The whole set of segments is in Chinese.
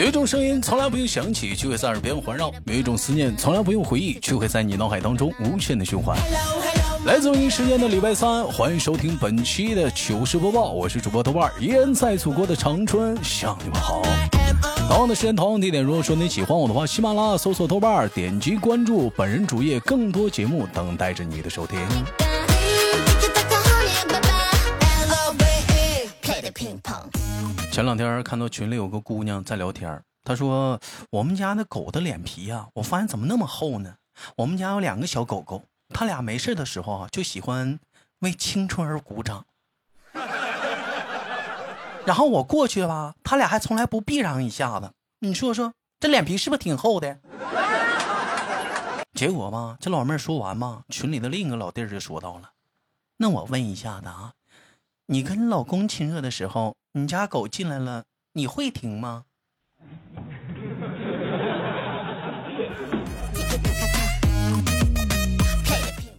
有一种声音从来不用响起，却会在耳边环绕；有一种思念从来不用回忆，却会在你脑海当中无限的循环。来自北京时间的礼拜三，欢迎收听本期的糗事播报，我是主播豆瓣，依然在祖国的长春向你们好。同样的时间，同样地点，如果说你喜欢我的话，喜马拉雅搜索豆瓣，点击关注本人主页，更多节目等待着你的收听。前两天看到群里有个姑娘在聊天，她说：“我们家那狗的脸皮呀，我发现怎么那么厚呢？我们家有两个小狗狗，它俩没事的时候啊，就喜欢为青春而鼓掌。然后我过去吧，它俩还从来不避让一下子。你说说，这脸皮是不是挺厚的？结果吧，这老妹儿说完吧，群里的另一个老弟儿就说到了：那我问一下子啊，你跟老公亲热的时候。”你家狗进来了，你会停吗？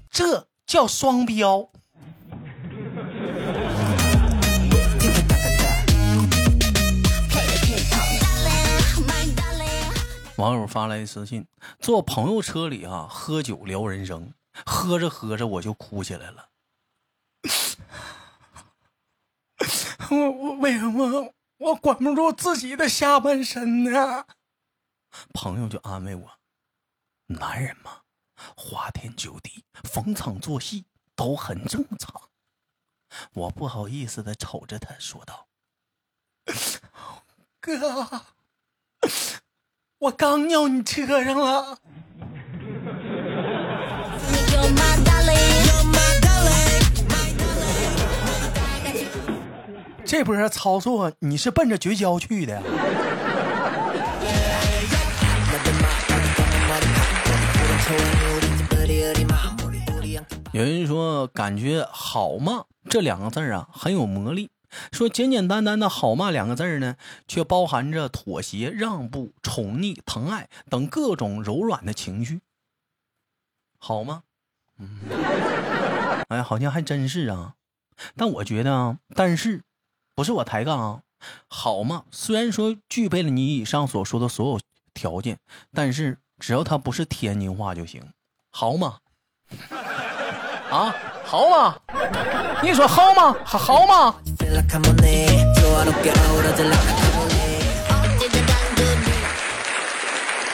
这叫双标。网友发来私信：坐朋友车里啊，喝酒聊人生，喝着喝着我就哭起来了。我我为什么我管不住自己的下半身呢？朋友就安慰我：“男人嘛，花天酒地、逢场作戏都很正常。”我不好意思的瞅着他说道：“哥，我刚尿你车上了。”这波操作，你是奔着绝交去的？有人说，感觉“好嘛”这两个字啊很有魔力。说简简单单的“好嘛”两个字呢，却包含着妥协、让步、宠溺、疼爱等各种柔软的情绪。好吗？嗯，哎，好像还真是啊。但我觉得啊，但是。不是我抬杠啊，好嘛？虽然说具备了你以上所说的所有条件，但是只要它不是天津话就行，好吗？啊，好吗？你说好吗？好吗？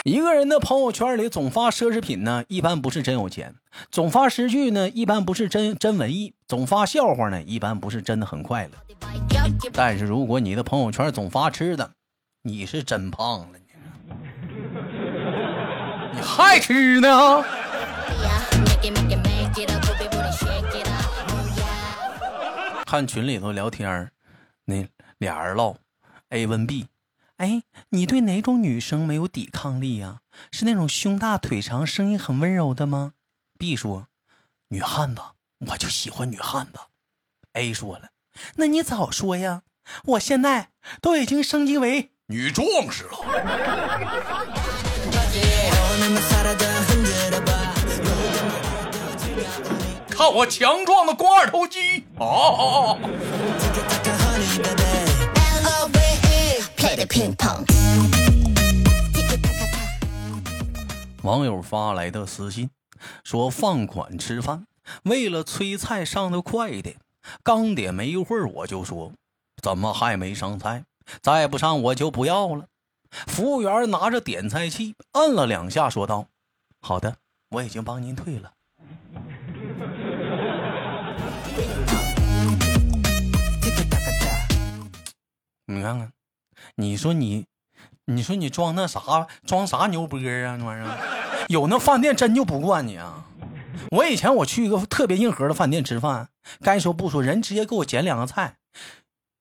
一个人的朋友圈里总发奢侈品呢，一般不是真有钱；总发诗句呢，一般不是真真文艺；总发笑话呢，一般不是真的很快乐。但是如果你的朋友圈总发吃的，你是真胖了，你你还吃呢？看群里头聊天那俩人唠，A 问 B。哎，你对哪种女生没有抵抗力呀？是那种胸大腿长、声音很温柔的吗？B 说：“女汉子，我就喜欢女汉子。”A 说了：“那你早说呀！我现在都已经升级为女壮士了。”看我强壮的肱二头肌啊！网友发来的私信说：“放款吃饭，为了催菜上的快一点，刚点没一会儿我就说，怎么还没上菜？再不上我就不要了。”服务员拿着点菜器摁了两下，说道：“好的，我已经帮您退了。”你看看。你说你，你说你装那啥，装啥牛波啊？那玩意儿，有那饭店真就不惯你啊！我以前我去一个特别硬核的饭店吃饭，该说不说，人直接给我捡两个菜，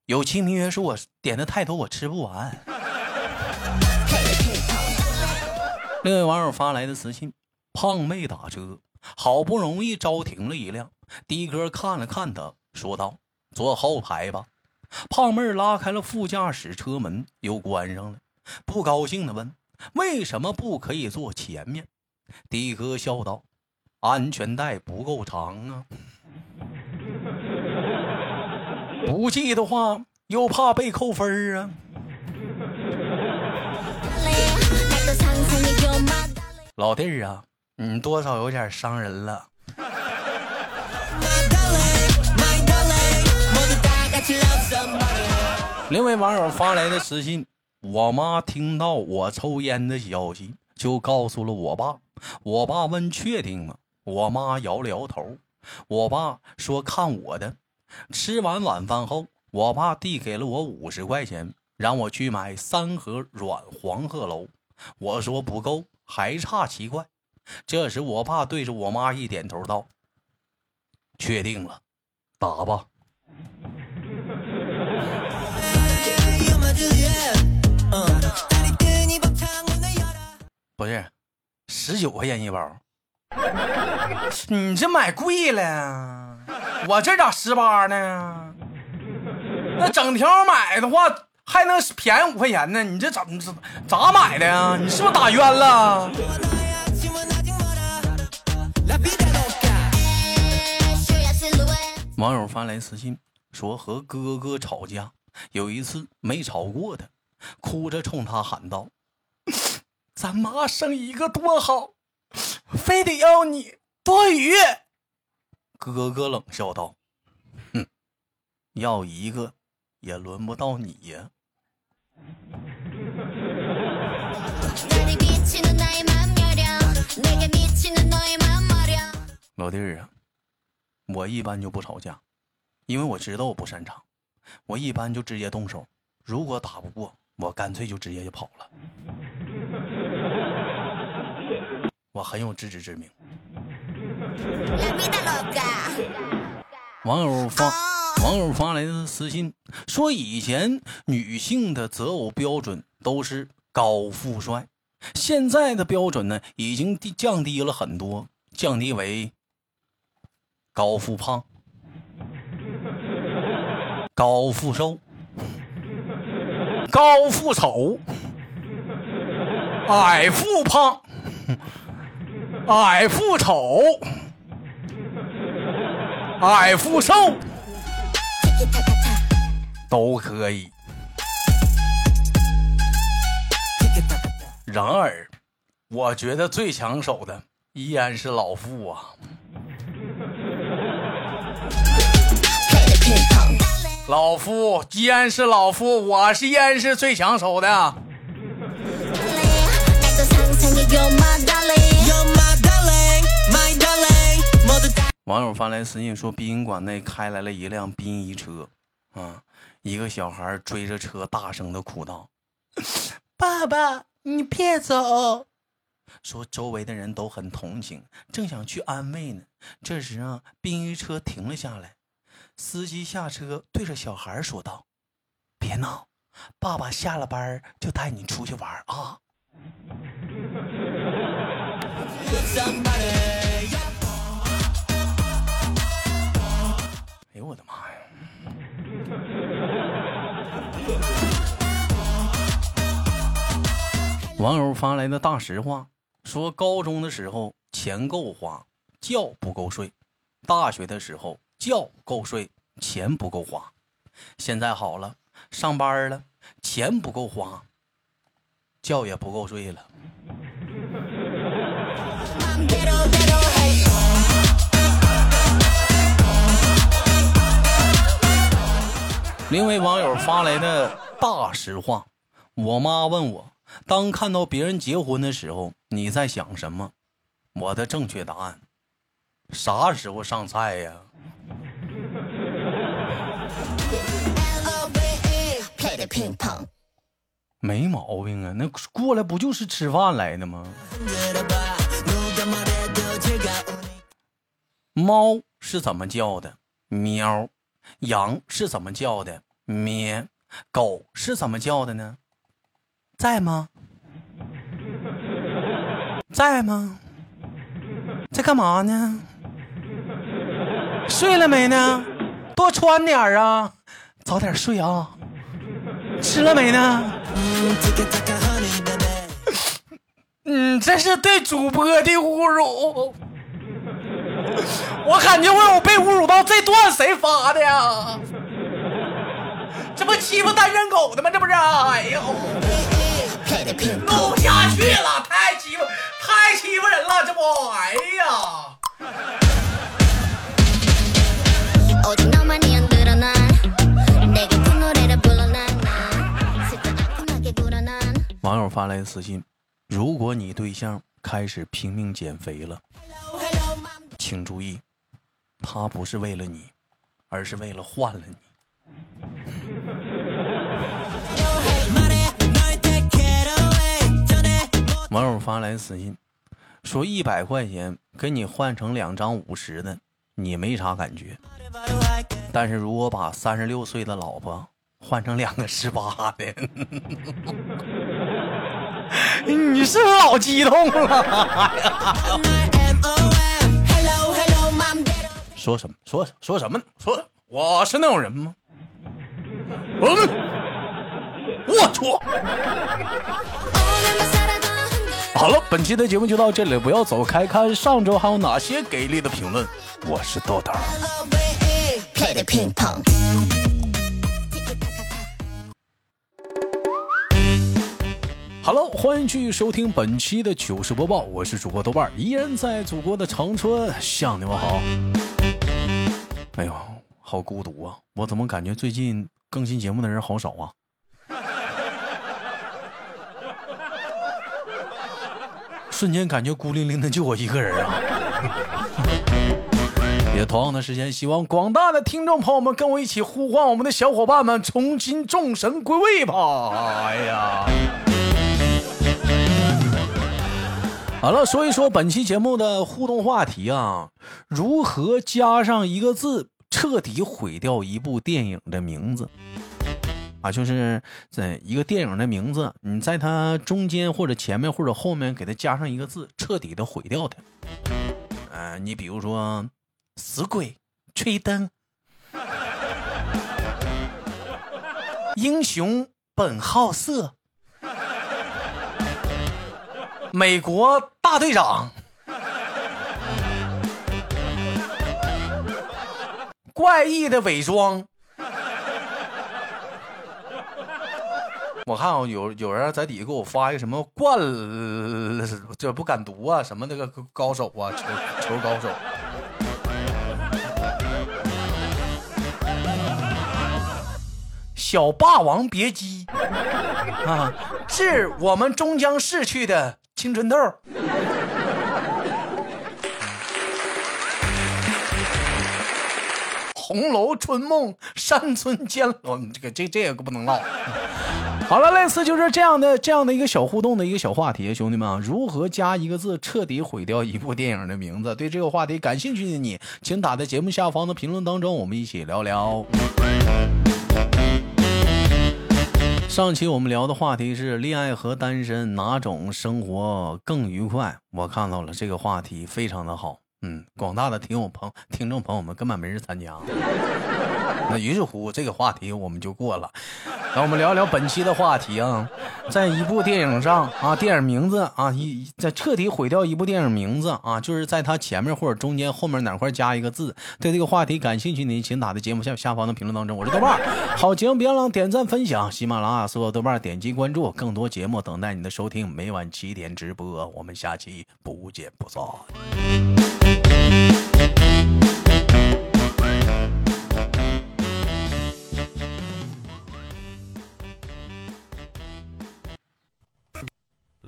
有其名曰说我点的太多，我吃不完。另位网友发来的私信：胖妹打车，好不容易招停了一辆，的哥看了看他，说道：“坐后排吧。”胖妹拉开了副驾驶车门，又关上了，不高兴的问：“为什么不可以坐前面？”的哥笑道：“安全带不够长啊，不记的话又怕被扣分啊。”老弟儿啊，你多少有点伤人了。另外网友发来的私信，我妈听到我抽烟的消息，就告诉了我爸。我爸问确定吗？我妈摇了摇头。我爸说看我的。吃完晚饭后，我爸递给了我五十块钱，让我去买三盒软黄鹤楼。我说不够，还差七块。这时我爸对着我妈一点头道：“确定了，打吧。”不是，十九块钱一包，你这买贵了。我这咋十八呢？那整条买的话还能便宜五块钱呢？你这怎么咋买的呀？你是不是打冤了？网友发来私信说和哥哥吵架，有一次没吵过的。哭着冲他喊道：“咱妈生一个多好，非得要你多余。”哥哥冷笑道：“哼，要一个也轮不到你呀。”老弟儿啊，我一般就不吵架，因为我知道我不擅长，我一般就直接动手。如果打不过，我干脆就直接就跑了，我很有自知之明。网友发网友发来的私信说，以前女性的择偶标准都是高富帅，现在的标准呢已经低降低了很多，降低为高富胖、高富瘦。高富丑，矮富胖，矮富丑，矮富瘦，都可以。然而，我觉得最抢手的依然是老傅啊。老夫既然是老夫，我是依然是最抢手的。网友发来私信说，殡仪馆内开来了一辆殡仪车，啊，一个小孩追着车大声的哭道：“爸爸，你别走！”说周围的人都很同情，正想去安慰呢。这时啊，殡仪车停了下来。司机下车，对着小孩说道：“别闹，爸爸下了班就带你出去玩啊！”我的妈呀！网友发来的大实话说：高中的时候钱够花，觉不够睡；大学的时候。觉够睡，钱不够花。现在好了，上班了，钱不够花，觉也不够睡了。另位网友发来的大实话：我妈问我，当看到别人结婚的时候，你在想什么？我的正确答案：啥时候上菜呀？没毛病啊，那过来不就是吃饭来的吗？猫是怎么叫的？喵。羊是怎么叫的？咩。狗是怎么叫的呢？在吗？在吗？在干嘛呢？睡了没呢？多穿点啊，早点睡啊。吃了没呢？嗯，这是对主播的侮辱。我感觉我有被侮辱到，这段谁发的呀？这不欺负单身狗的吗？这不是？哎呦，弄不下去了，太欺负。太欺负人了，这不，哎呀！网友发来私信：如果你对象开始拼命减肥了，请注意，他不是为了你，而是为了换了你。网友发来私信，说一百块钱给你换成两张五十的，你没啥感觉。但是如果把三十六岁的老婆换成两个十八的，你是不是老激动了？说什么？说说什么？说我是那种人吗？嗯我错。好了，本期的节目就到这里，不要走开，看上周还有哪些给力的评论。我是豆豆。Hello，，欢迎继续收听本期的糗事播报，我是主播豆瓣，依然在祖国的长春向你们好。哎呦，好孤独啊！我怎么感觉最近更新节目的人好少啊？瞬间感觉孤零零的，就我一个人啊！也同样的时间，希望广大的听众朋友们跟我一起呼唤我们的小伙伴们重新众神归位吧！哎呀，好了，说一说本期节目的互动话题啊，如何加上一个字，彻底毁掉一部电影的名字？啊，就是在一个电影的名字，你在它中间或者前面或者后面给它加上一个字，彻底的毁掉它。呃，你比如说“死鬼吹灯”，“英雄本好色”，“美国大队长”，“怪异的伪装”。我看有有人在底下给我发一个什么灌，这不敢读啊，什么那个高手啊，球球高手，小霸王别姬。啊，致我们终将逝去的青春痘，红楼春梦山村见哦，这个这这个不能唠。好了，类似就是这样的这样的一个小互动的一个小话题，兄弟们，如何加一个字彻底毁掉一部电影的名字？对这个话题感兴趣的你，请打在节目下方的评论当中，我们一起聊聊。上期我们聊的话题是恋爱和单身哪种生活更愉快？我看到了这个话题非常的好，嗯，广大的听友朋听众朋友们根本没人参加，那于是乎这个话题我们就过了。那我们聊聊本期的话题啊，在一部电影上啊，电影名字啊，一在彻底毁掉一部电影名字啊，就是在它前面或者中间后面哪块加一个字。对这个话题感兴趣的，请打在节目下下方的评论当中。我是豆瓣，好节目别忘了点赞分享，喜马拉雅搜索豆瓣点击关注，更多节目等待你的收听。每晚七点直播，我们下期不见不散。